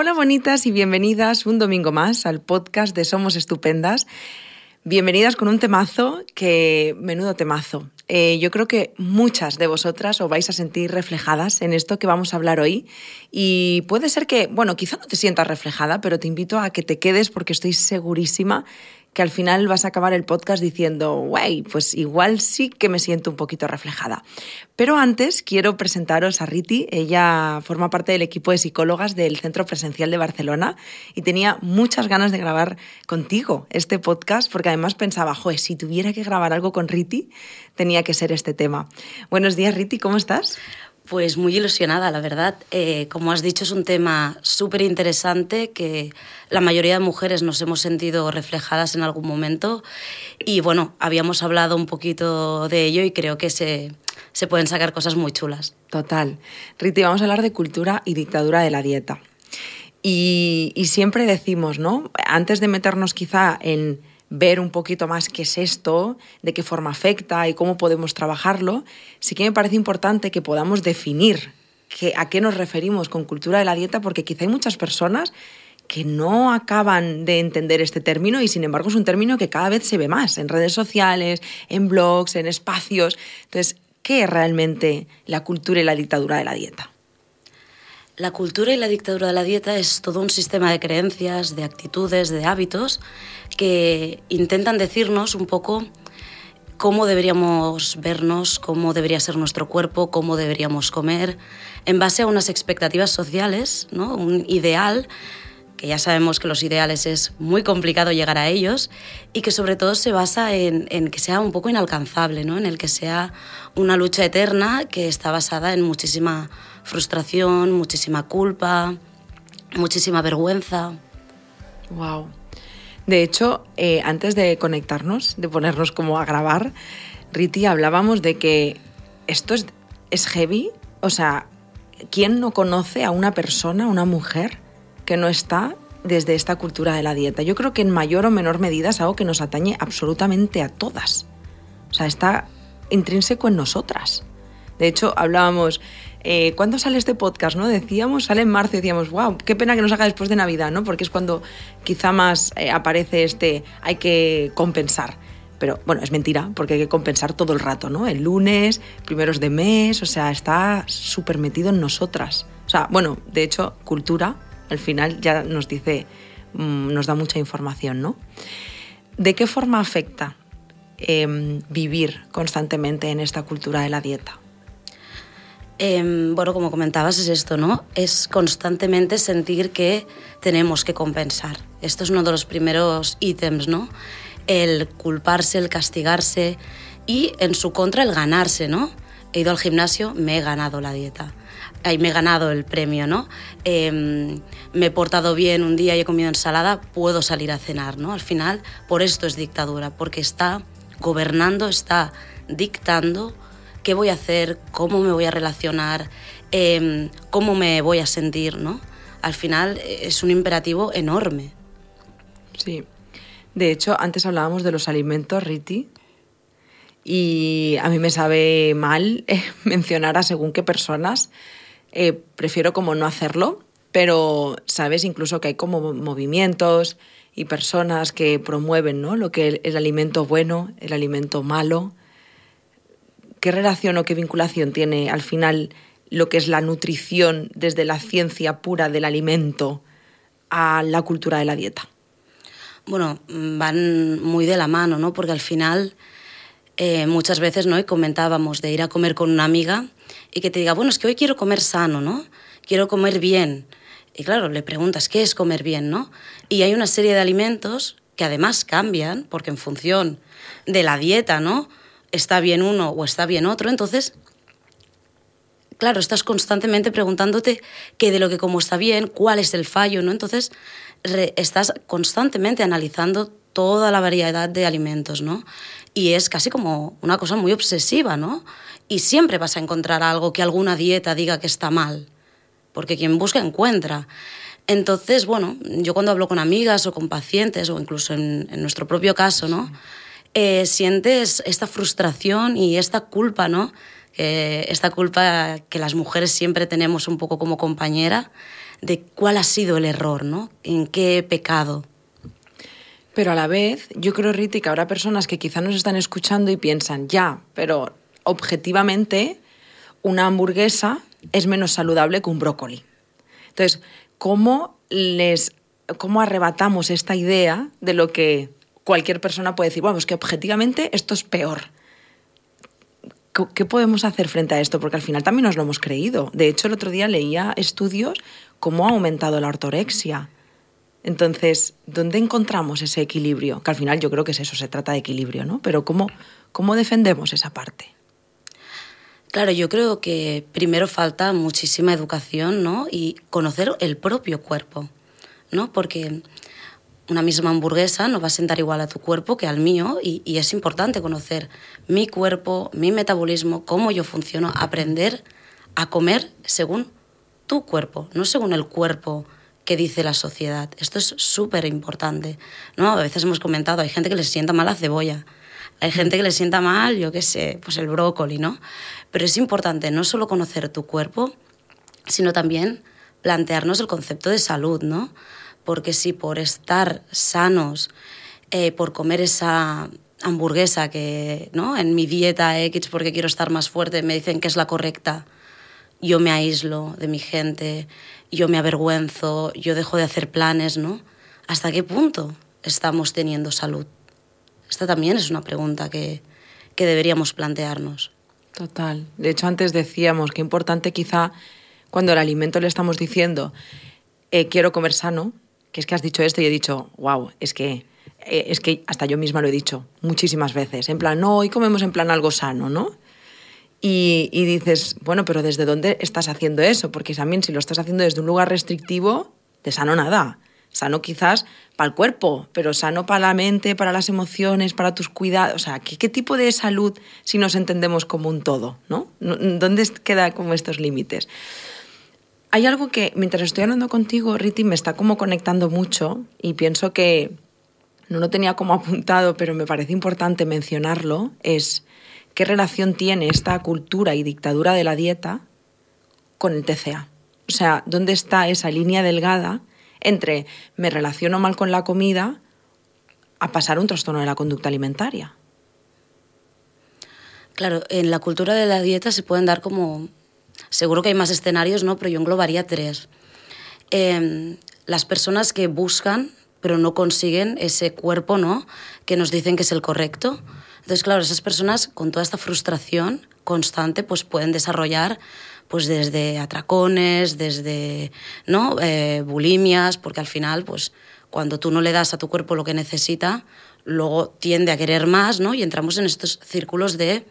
Hola bonitas y bienvenidas un domingo más al podcast de Somos Estupendas. Bienvenidas con un temazo que, menudo temazo. Eh, yo creo que muchas de vosotras os vais a sentir reflejadas en esto que vamos a hablar hoy y puede ser que, bueno, quizá no te sientas reflejada, pero te invito a que te quedes porque estoy segurísima que al final vas a acabar el podcast diciendo, wey, pues igual sí que me siento un poquito reflejada. Pero antes quiero presentaros a Riti. Ella forma parte del equipo de psicólogas del Centro Presencial de Barcelona y tenía muchas ganas de grabar contigo este podcast porque además pensaba, joder, si tuviera que grabar algo con Riti, tenía que ser este tema. Buenos días, Riti, ¿cómo estás? Pues muy ilusionada, la verdad. Eh, como has dicho, es un tema súper interesante que la mayoría de mujeres nos hemos sentido reflejadas en algún momento. Y bueno, habíamos hablado un poquito de ello y creo que se, se pueden sacar cosas muy chulas. Total. Riti, vamos a hablar de cultura y dictadura de la dieta. Y, y siempre decimos, ¿no? Antes de meternos quizá en ver un poquito más qué es esto, de qué forma afecta y cómo podemos trabajarlo, sí que me parece importante que podamos definir a qué nos referimos con cultura de la dieta, porque quizá hay muchas personas que no acaban de entender este término y sin embargo es un término que cada vez se ve más en redes sociales, en blogs, en espacios. Entonces, ¿qué es realmente la cultura y la dictadura de la dieta? La cultura y la dictadura de la dieta es todo un sistema de creencias, de actitudes, de hábitos que intentan decirnos un poco cómo deberíamos vernos, cómo debería ser nuestro cuerpo, cómo deberíamos comer, en base a unas expectativas sociales, ¿no? un ideal que ya sabemos que los ideales es muy complicado llegar a ellos y que sobre todo se basa en, en, que sea un poco inalcanzable, ¿no? en el que sea una lucha eterna que está basada en muchísima frustración, muchísima culpa, muchísima vergüenza. Wow. De hecho, eh, antes de conectarnos, de ponernos como a grabar, Riti, hablábamos de que esto es, es heavy. O sea, ¿quién no conoce a una persona, una mujer, que no está desde esta cultura de la dieta? Yo creo que en mayor o menor medida es algo que nos atañe absolutamente a todas. O sea, está intrínseco en nosotras. De hecho, hablábamos eh, ¿cuándo sale este podcast? ¿no? Decíamos, sale en marzo decíamos, wow, qué pena que nos haga después de Navidad, ¿no? Porque es cuando quizá más eh, aparece este, hay que compensar. Pero bueno, es mentira, porque hay que compensar todo el rato, ¿no? El lunes, primeros de mes, o sea, está súper metido en nosotras. O sea, bueno, de hecho, cultura, al final ya nos dice, mm, nos da mucha información, ¿no? ¿De qué forma afecta em, vivir constantemente en esta cultura de la dieta? Em, bueno, como comentabas, es esto, ¿no? Es constantemente sentir que tenemos que compensar. Esto es uno de los primeros ítems, ¿no? El culparse, el castigarse y en su contra el ganarse, ¿no? He ido al gimnasio, me he ganado la dieta. Ahí me he ganado el premio, ¿no? Em, me he portado bien un día y he comido ensalada, puedo salir a cenar, ¿no? Al final, por esto es dictadura, porque está gobernando, está dictando qué voy a hacer, cómo me voy a relacionar, em, cómo me voy a sentir, ¿no? Al final eh, es un imperativo enorme. Sí. De hecho, antes hablábamos de los alimentos, Riti, y a mí me sabe mal eh, mencionar a según qué personas. Eh, prefiero como no hacerlo, pero sabes incluso que hay como movimientos y personas que promueven ¿no? lo que el alimento bueno, el alimento malo, ¿qué relación o qué vinculación tiene al final lo que es la nutrición desde la ciencia pura del alimento a la cultura de la dieta? Bueno, van muy de la mano, ¿no? Porque al final eh, muchas veces, ¿no? Y comentábamos de ir a comer con una amiga y que te diga, bueno, es que hoy quiero comer sano, ¿no? Quiero comer bien. Y claro, le preguntas, ¿qué es comer bien, no? Y hay una serie de alimentos que además cambian, porque en función de la dieta, ¿no? Está bien uno o está bien otro, entonces, claro, estás constantemente preguntándote qué de lo que como está bien, cuál es el fallo, ¿no? Entonces, estás constantemente analizando toda la variedad de alimentos, ¿no? Y es casi como una cosa muy obsesiva, ¿no? Y siempre vas a encontrar algo que alguna dieta diga que está mal, porque quien busca encuentra. Entonces, bueno, yo cuando hablo con amigas o con pacientes, o incluso en, en nuestro propio caso, ¿no? Eh, sientes esta frustración y esta culpa, ¿no? esta culpa que las mujeres siempre tenemos un poco como compañera de cuál ha sido el error, ¿no? En qué pecado. Pero a la vez, yo creo, Riti, que habrá personas que quizá nos están escuchando y piensan, ya, pero objetivamente una hamburguesa es menos saludable que un brócoli. Entonces, ¿cómo les cómo arrebatamos esta idea de lo que cualquier persona puede decir, es que objetivamente esto es peor? ¿Qué podemos hacer frente a esto? Porque al final también nos lo hemos creído. De hecho, el otro día leía estudios cómo ha aumentado la ortorexia. Entonces, ¿dónde encontramos ese equilibrio? Que al final yo creo que es eso, se trata de equilibrio, ¿no? Pero ¿cómo, cómo defendemos esa parte? Claro, yo creo que primero falta muchísima educación, ¿no? Y conocer el propio cuerpo, ¿no? Porque una misma hamburguesa no va a sentar igual a tu cuerpo que al mío y, es importante conocer mi cuerpo, mi metabolismo, cómo yo funciono, aprender a comer según tu cuerpo, no según el cuerpo que dice la sociedad. Esto es súper importante, ¿no? A veces hemos comentado, hay gente que le sienta mal la cebolla, hay gente que le sienta mal, yo qué sé, pues el brócoli, ¿no? Pero es importante no solo conocer tu cuerpo, sino también plantearnos el concepto de salud, ¿no? Porque si por estar sanos, eh, por comer esa hamburguesa que, ¿no? En mi dieta X, porque quiero estar más fuerte, me dicen que es la correcta, yo me aíslo de mi gente, yo me avergüenzo, yo dejo de hacer planes, ¿no? ¿Hasta qué punto estamos teniendo salud? Esta también es una pregunta que, que deberíamos plantearnos. Total. De hecho, antes decíamos que importante quizá cuando el alimento le estamos diciendo eh, quiero comer sano, es que has dicho esto y he dicho, wow, es que, eh, es que hasta yo misma lo he dicho muchísimas veces. En plan, no, hoy comemos en plan algo sano, ¿no? Y, y, dices, bueno, pero ¿desde dónde estás haciendo eso? Porque también si lo estás haciendo desde un lugar restrictivo, de sano nada. Sano quizás para el cuerpo, pero sano para la mente, para las emociones, para tus cuidados. O sea, ¿qué, qué tipo de salud si nos entendemos como un todo? ¿no? ¿Dónde queda como estos límites? Hay algo que mientras estoy hablando contigo, Riti, me está como conectando mucho y pienso que no lo tenía como apuntado, pero me parece importante mencionarlo, es qué relación tiene esta cultura y dictadura de la dieta con el TCA. O sea, ¿dónde está esa línea delgada entre me relaciono mal con la comida a pasar un trastorno de la conducta alimentaria. Claro, en la cultura de la dieta se pueden dar como, seguro que hay más escenarios, ¿no? Pero yo englobaría tres. Eh, las personas que buscan pero no consiguen ese cuerpo, ¿no? Que nos dicen que es el correcto. Entonces, claro, esas personas con toda esta frustración constante, pues pueden desarrollar pues desde atracones, desde ¿no? Eh, bulimias, porque al final, pues cuando tú no le das a tu cuerpo lo que necesita, luego tiende a querer más, ¿no? Y entramos en estos círculos de,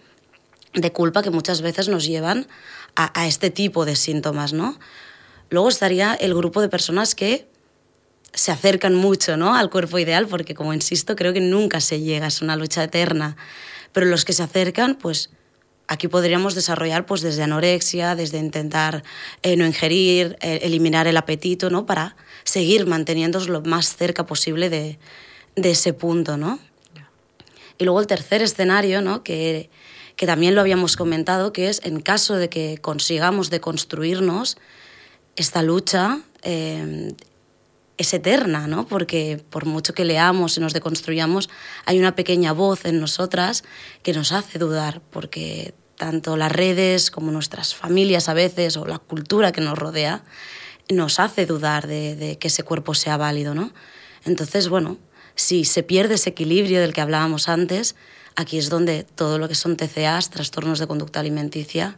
de culpa que muchas veces nos llevan a, a, este tipo de síntomas, ¿no? Luego estaría el grupo de personas que se acercan mucho, ¿no? Al cuerpo ideal, porque como insisto, creo que nunca se llega, es una lucha eterna. Pero los que se acercan, pues Aquí podríamos desarrollar pues desde anorexia, desde intentar eh, no ingerir, eh, eliminar el apetito, ¿no? Para seguir manteniéndonos lo más cerca posible de, de ese punto, ¿no? Y luego el tercer escenario, ¿no? Que, que también lo habíamos comentado, que es en caso de que consigamos deconstruirnos, esta lucha eh, es eterna, ¿no? Porque por mucho que leamos y nos deconstruyamos, hay una pequeña voz en nosotras que nos hace dudar, porque tanto las redes como nuestras familias a veces o la cultura que nos rodea nos hace dudar de, de que ese cuerpo sea válido, ¿no? Entonces, bueno, si se pierde ese equilibrio del que hablábamos antes, aquí es donde todo lo que son TCAs, trastornos de conducta alimenticia,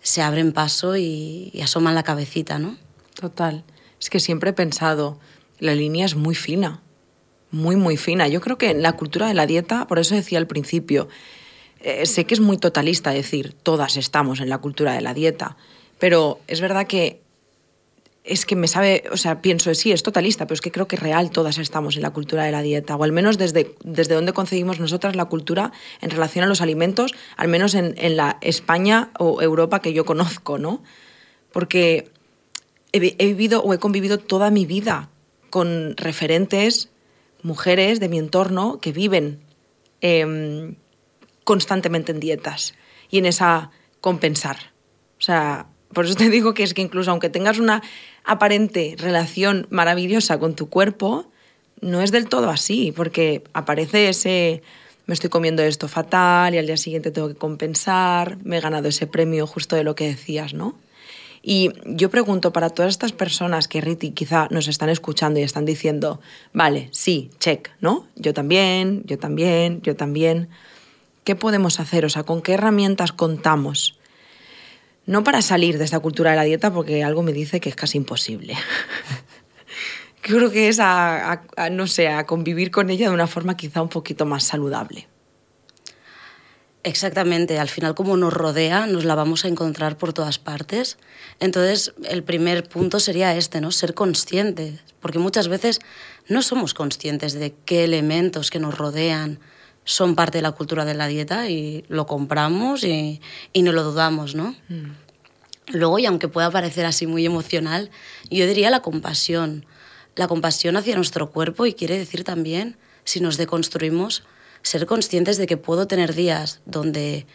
se abren paso y, asoman la cabecita, ¿no? Total. Es que siempre he pensado, la línea es muy fina, muy, muy fina. Yo creo que en la cultura de la dieta, por eso decía al principio, eh, sé que es muy totalista decir, todas estamos en la cultura de la dieta, pero es verdad que es que me sabe, o sea, pienso, sí, es totalista, pero es que creo que real todas estamos en la cultura de la dieta, o al menos desde, desde donde concebimos nosotras la cultura en relación a los alimentos, al menos en, en la España o Europa que yo conozco, ¿no? Porque he, vivido o he convivido toda mi vida con referentes, mujeres de mi entorno que viven eh, constantemente en dietas y en esa compensar. O sea, por eso te digo que es que incluso aunque tengas una aparente relación maravillosa con tu cuerpo, no es del todo así, porque aparece ese me estoy comiendo esto fatal y al día siguiente tengo que compensar, me he ganado ese premio justo de lo que decías, ¿no? Y yo pregunto para todas estas personas que Riti quizá nos están escuchando y están diciendo, vale, sí, check, ¿no? Yo también, yo también, yo también. ¿Qué podemos hacer? O sea, ¿con qué herramientas contamos? No para salir de esta cultura de la dieta, porque algo me dice que es casi imposible. Creo que es a, no sé, a convivir con ella de una forma quizá un poquito más saludable. Exactamente, al final como nos rodea nos la vamos a encontrar por todas partes. Entonces el primer punto sería este, ¿no? Ser conscientes, porque muchas veces no somos conscientes de qué elementos que nos rodean son parte de la cultura de la dieta y lo compramos y, y no lo dudamos, ¿no? Mm. Luego, y aunque pueda parecer así muy emocional, yo diría la compasión. La compasión hacia nuestro cuerpo y quiere decir también, si nos deconstruimos, ser conscientes de que puedo tener días donde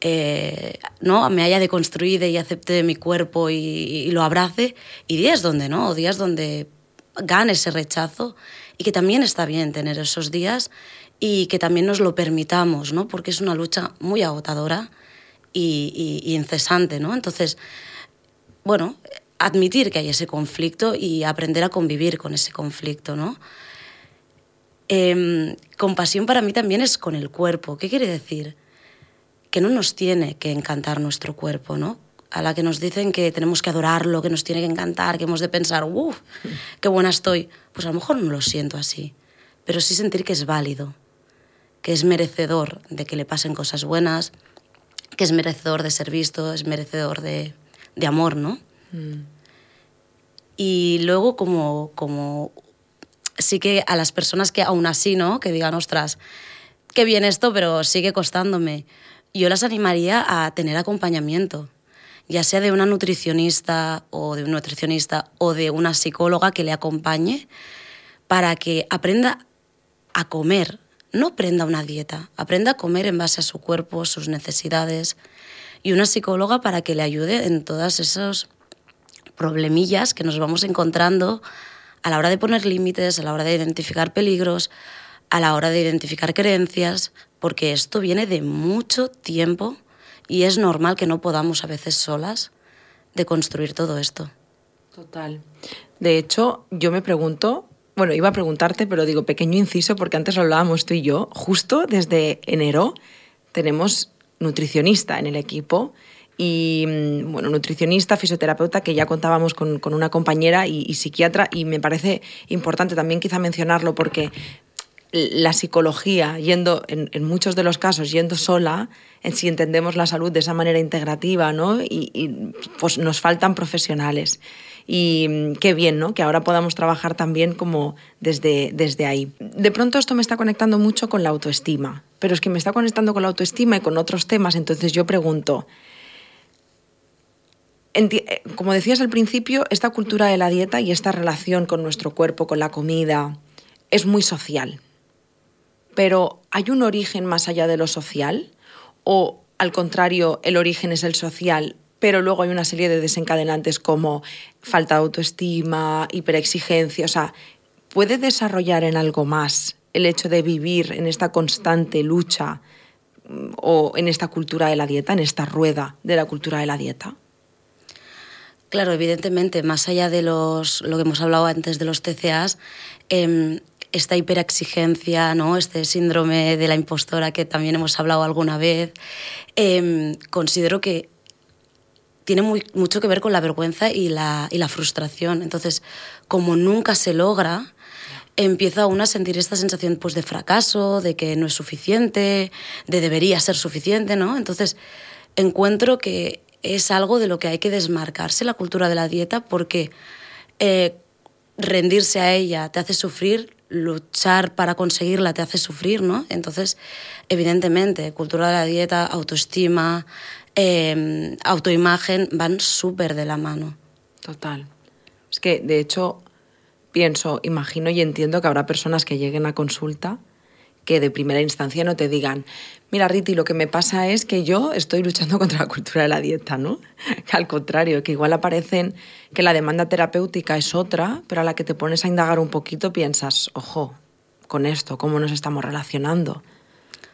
eh, no me haya deconstruido y acepte mi cuerpo y, lo abrace, y días donde no, días donde gane ese rechazo y que también está bien tener esos días y que también nos lo permitamos, ¿no? porque es una lucha muy agotadora y, y incesante. ¿no? Entonces, bueno, admitir que hay ese conflicto y aprender a convivir con ese conflicto, ¿no? Em, compasión para mí también es con el cuerpo. ¿Qué quiere decir? Que no nos tiene que encantar nuestro cuerpo, ¿no? A la que nos dicen que tenemos que adorarlo, que nos tiene que encantar, que hemos de pensar, uff, qué buena estoy. Pues a lo mejor no lo siento así, pero sí sentir que es válido, que es merecedor de que le pasen cosas buenas, que es merecedor de ser visto, es merecedor de, de amor, ¿no? Mm. Y luego como, como sí que a las personas que aún así, ¿no? Que digan, ostras, qué bien esto, pero sigue costándome. Yo las animaría a tener acompañamiento, ya sea de una nutricionista o de un nutricionista o de una psicóloga que le acompañe para que aprenda a comer, no aprenda una dieta, aprenda a comer en base a su cuerpo, sus necesidades, y una psicóloga para que le ayude en todos esos problemillas que nos vamos encontrando a la hora de poner límites, a la hora de identificar peligros, a la hora de identificar creencias, porque esto viene de mucho tiempo y es normal que no podamos a veces solas de construir todo esto. Total. De hecho, yo me pregunto, bueno, iba a preguntarte, pero digo pequeño inciso porque antes lo hablábamos tú y yo, justo desde enero tenemos nutricionista en el equipo y mm, bueno, nutricionista, fisioterapeuta, que ya contábamos con, con una compañera y, psiquiatra, y me parece importante también quizá mencionarlo porque la psicología, yendo en, muchos de los casos, yendo sola, en si entendemos la salud de esa manera integrativa, ¿no? Y pues nos faltan profesionales. Y mm, qué bien, ¿no? Que ahora podamos trabajar también como desde, desde ahí. De pronto esto me está conectando mucho con la autoestima, pero es que me está conectando con la autoestima y con otros temas, entonces yo pregunto, eh, como decías al principio, esta cultura de la dieta y esta relación con nuestro cuerpo, con la comida, es muy social. Pero ¿hay un origen más allá de lo social? ¿O al contrario, el origen es el social, pero luego hay una serie de desencadenantes como falta de autoestima, hiperexigencia? O sea, ¿puede desarrollar en algo más el hecho de vivir en esta constante lucha mm, o en esta cultura de la dieta, en esta rueda de la cultura de la dieta? Claro, evidentemente, más allá de los, lo que hemos hablado antes de los TCAs, em, esta hiperexigencia, ¿no? este síndrome de la impostora que también hemos hablado alguna vez, em, considero que tiene mucho que ver con la vergüenza y la, y la frustración. Entonces, como nunca se logra, empieza uno a sentir esta sensación pues, de fracaso, de que no es suficiente, de debería ser suficiente, ¿no? Entonces, encuentro que es algo de lo que hay que desmarcarse la cultura de la dieta porque eh, rendirse a ella te hace sufrir, luchar para conseguirla te hace sufrir, ¿no? Entonces, evidentemente, cultura de la dieta, autoestima, em, autoimagen van súper de la mano. Total. Es que, de hecho, pienso, imagino y entiendo que habrá personas que lleguen a consulta que de primera instancia no te digan, mira Riti, lo que me pasa es que yo estoy luchando contra la cultura de la dieta, ¿no? Al contrario, que igual aparecen que la demanda terapéutica es otra, pero a la que te pones a indagar un poquito piensas, ojo, con esto, cómo nos estamos relacionando.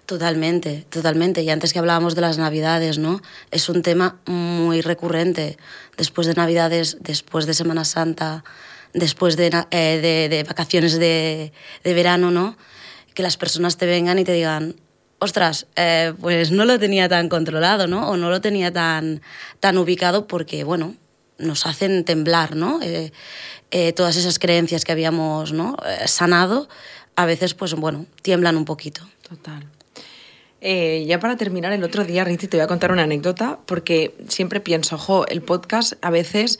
Totalmente, totalmente. Y antes que hablábamos de las Navidades, ¿no? Es un tema muy recurrente. Después de Navidades, después de Semana Santa, después de, eh, de, vacaciones de, de, verano, ¿no? Que las personas te vengan y te digan, ostras, eh, pues no lo tenía tan controlado, ¿no? O no lo tenía tan, tan ubicado porque, bueno, nos hacen temblar, ¿no? Eh, todas esas creencias que habíamos ¿no? sanado, a veces, pues bueno, tiemblan un poquito. Total. Eh, ya para terminar, el otro día, Riti, te voy a contar una anécdota, porque siempre pienso, ojo, el podcast a veces,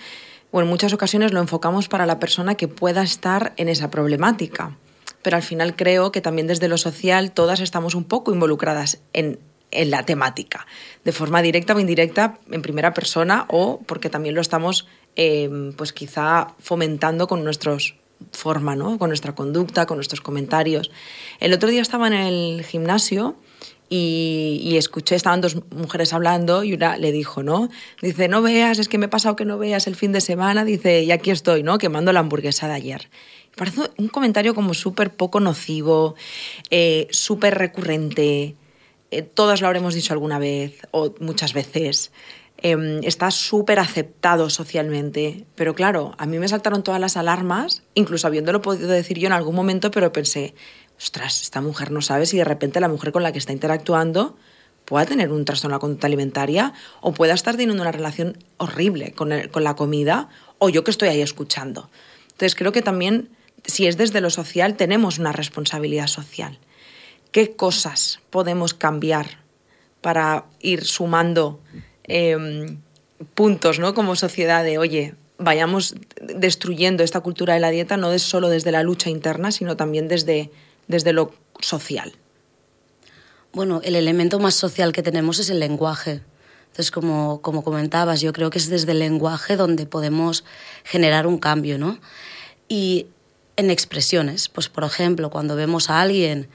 o en muchas ocasiones, lo enfocamos para la persona que pueda estar en esa problemática. Pero al final creo que también desde lo social todas estamos un poco involucradas en, en la temática, de forma directa o indirecta, en primera persona, o porque también lo estamos, eh, pues quizá fomentando con nuestros forma, ¿no? Con nuestra conducta, con nuestros comentarios. El otro día estaba en el gimnasio y, escuché, estaban dos mujeres hablando y una le dijo, ¿no? Dice, no veas, es que me he pasado que no veas el fin de semana, dice, y aquí estoy, ¿no? Quemando la hamburguesa de ayer. Parece un comentario como súper poco nocivo, eh, súper recurrente, eh, todas lo habremos dicho alguna vez o muchas veces. Em, está súper aceptado socialmente. Pero claro, a mí me saltaron todas las alarmas, incluso habiéndolo podido decir yo en algún momento, pero pensé, ostras, esta mujer no sabe si de repente la mujer con la que está interactuando pueda tener un trastorno de la conducta alimentaria o pueda estar teniendo una relación horrible con, con la comida o yo que estoy ahí escuchando. Entonces creo que también, si es desde lo social, tenemos una responsabilidad social. ¿Qué cosas podemos cambiar para ir sumando em, puntos ¿no? como sociedad de, oye, vayamos destruyendo esta cultura de la dieta no es solo desde la lucha interna, sino también desde desde lo social? Bueno, el elemento más social que tenemos es el lenguaje. Entonces, como, como comentabas, yo creo que es desde el lenguaje donde podemos generar un cambio, ¿no? Y en expresiones, pues por ejemplo, cuando vemos a alguien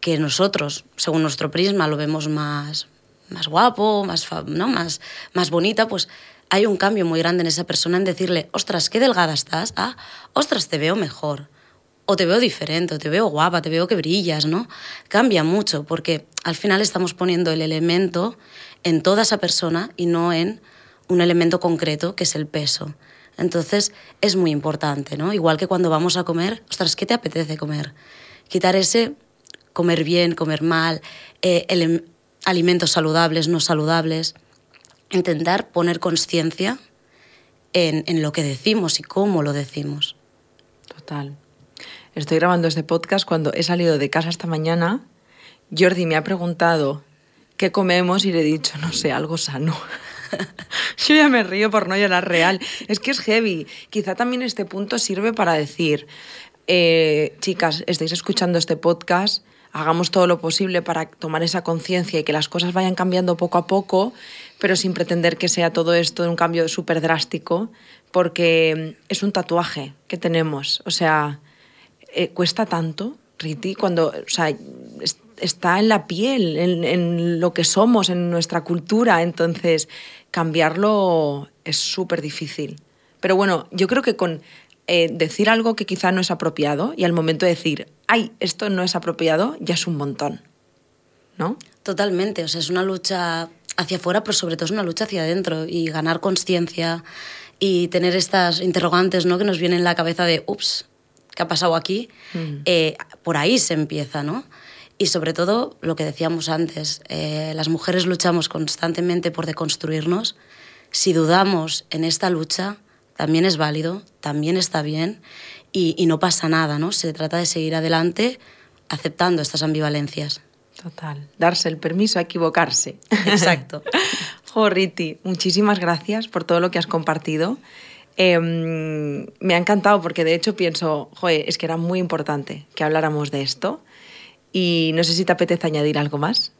que nosotros, según nuestro prisma, lo vemos más, más guapo, más, ¿no? más, más bonita, pues hay un cambio muy grande en esa persona en decirle, ostras, qué delgada estás, ah, ostras, te veo mejor, o te veo diferente, o te veo guapa, te veo que brillas, ¿no? Cambia mucho porque al final estamos poniendo el elemento en toda esa persona y no en un elemento concreto que es el peso. Entonces es muy importante, ¿no? Igual que cuando vamos a comer, ostras, ¿qué te apetece comer? Quitar ese comer bien, comer mal, eh, alimentos saludables, no saludables. Intentar poner conciencia en, en lo que decimos y cómo lo decimos. Total. Estoy grabando este podcast cuando he salido de casa esta mañana. Jordi me ha preguntado qué comemos y le he dicho, no sé, algo sano. Yo ya me río por no llorar real. Es que es heavy. Quizá también este punto sirve para decir, eh, chicas, estáis escuchando este podcast, hagamos todo lo posible para tomar esa conciencia y que las cosas vayan cambiando poco a poco, pero sin pretender que sea todo esto un cambio súper drástico, porque es un tatuaje que tenemos. O sea, eh, cuesta tanto, Riti, cuando o sea, está en la piel, en, lo que somos, en nuestra cultura, entonces cambiarlo es súper difícil. Pero bueno, yo creo que con eh, decir algo que quizá no es apropiado y al momento de decir, ay, esto no es apropiado, ya es un montón, ¿no? Totalmente, o sea, es una lucha hacia afuera, pero sobre todo es una lucha hacia adentro y ganar conciencia y tener estas interrogantes ¿no? que nos vienen en la cabeza de, ups, ¿qué ha pasado aquí? Mm. Eh, por ahí se empieza, ¿no? Y sobre todo, lo que decíamos antes, eh, las mujeres luchamos constantemente por deconstruirnos. Si dudamos en esta lucha, también es válido, también está bien y, y no pasa nada, ¿no? Se trata de seguir adelante aceptando estas ambivalencias. Total, darse el permiso a equivocarse. Exacto. Jorriti, muchísimas gracias por todo lo que has compartido. Em, me ha encantado porque de hecho pienso, joder, es que era muy importante que habláramos de esto y no sé si te apetece añadir algo más.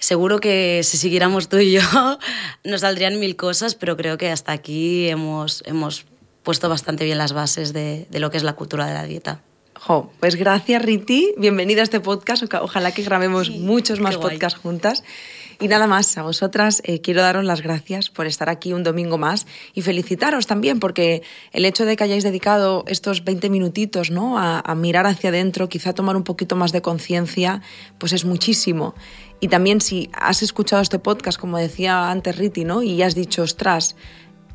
Seguro que si siguiéramos tú y yo nos saldrían mil cosas, pero creo que hasta aquí hemos, hemos puesto bastante bien las bases de, de lo que es la cultura de la dieta. Jo, pues gracias Riti, bienvenida a este podcast, ojalá que grabemos muchos más podcasts juntas. Y nada más, a vosotras eh, quiero daros las gracias por estar aquí un domingo más y felicitaros también porque el hecho de que hayáis dedicado estos 20 minutitos ¿no? a, mirar hacia adentro, quizá tomar un poquito más de conciencia, pues es muchísimo. Y también si has escuchado este podcast, como decía antes Riti, ¿no? y has dicho, ostras,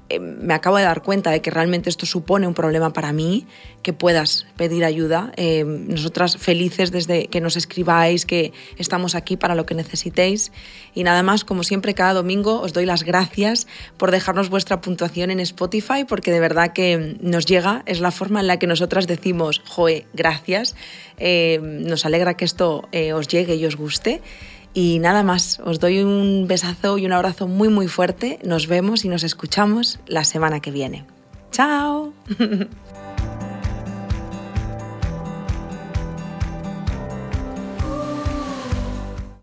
eh, me acabo de dar cuenta de que realmente esto supone un problema para mí, que puedas pedir ayuda. Eh, nosotras felices desde que nos escribáis, que estamos aquí para lo que necesitéis. Y nada más, como siempre, cada domingo os doy las gracias por dejarnos vuestra puntuación en Spotify, porque de verdad que nos llega, es la forma en la que nosotras decimos, joe, gracias. Eh, nos alegra que esto os llegue y os guste. Y nada más, os doy un besazo y un abrazo muy muy fuerte. Nos vemos y nos escuchamos la semana que viene. ¡Chao!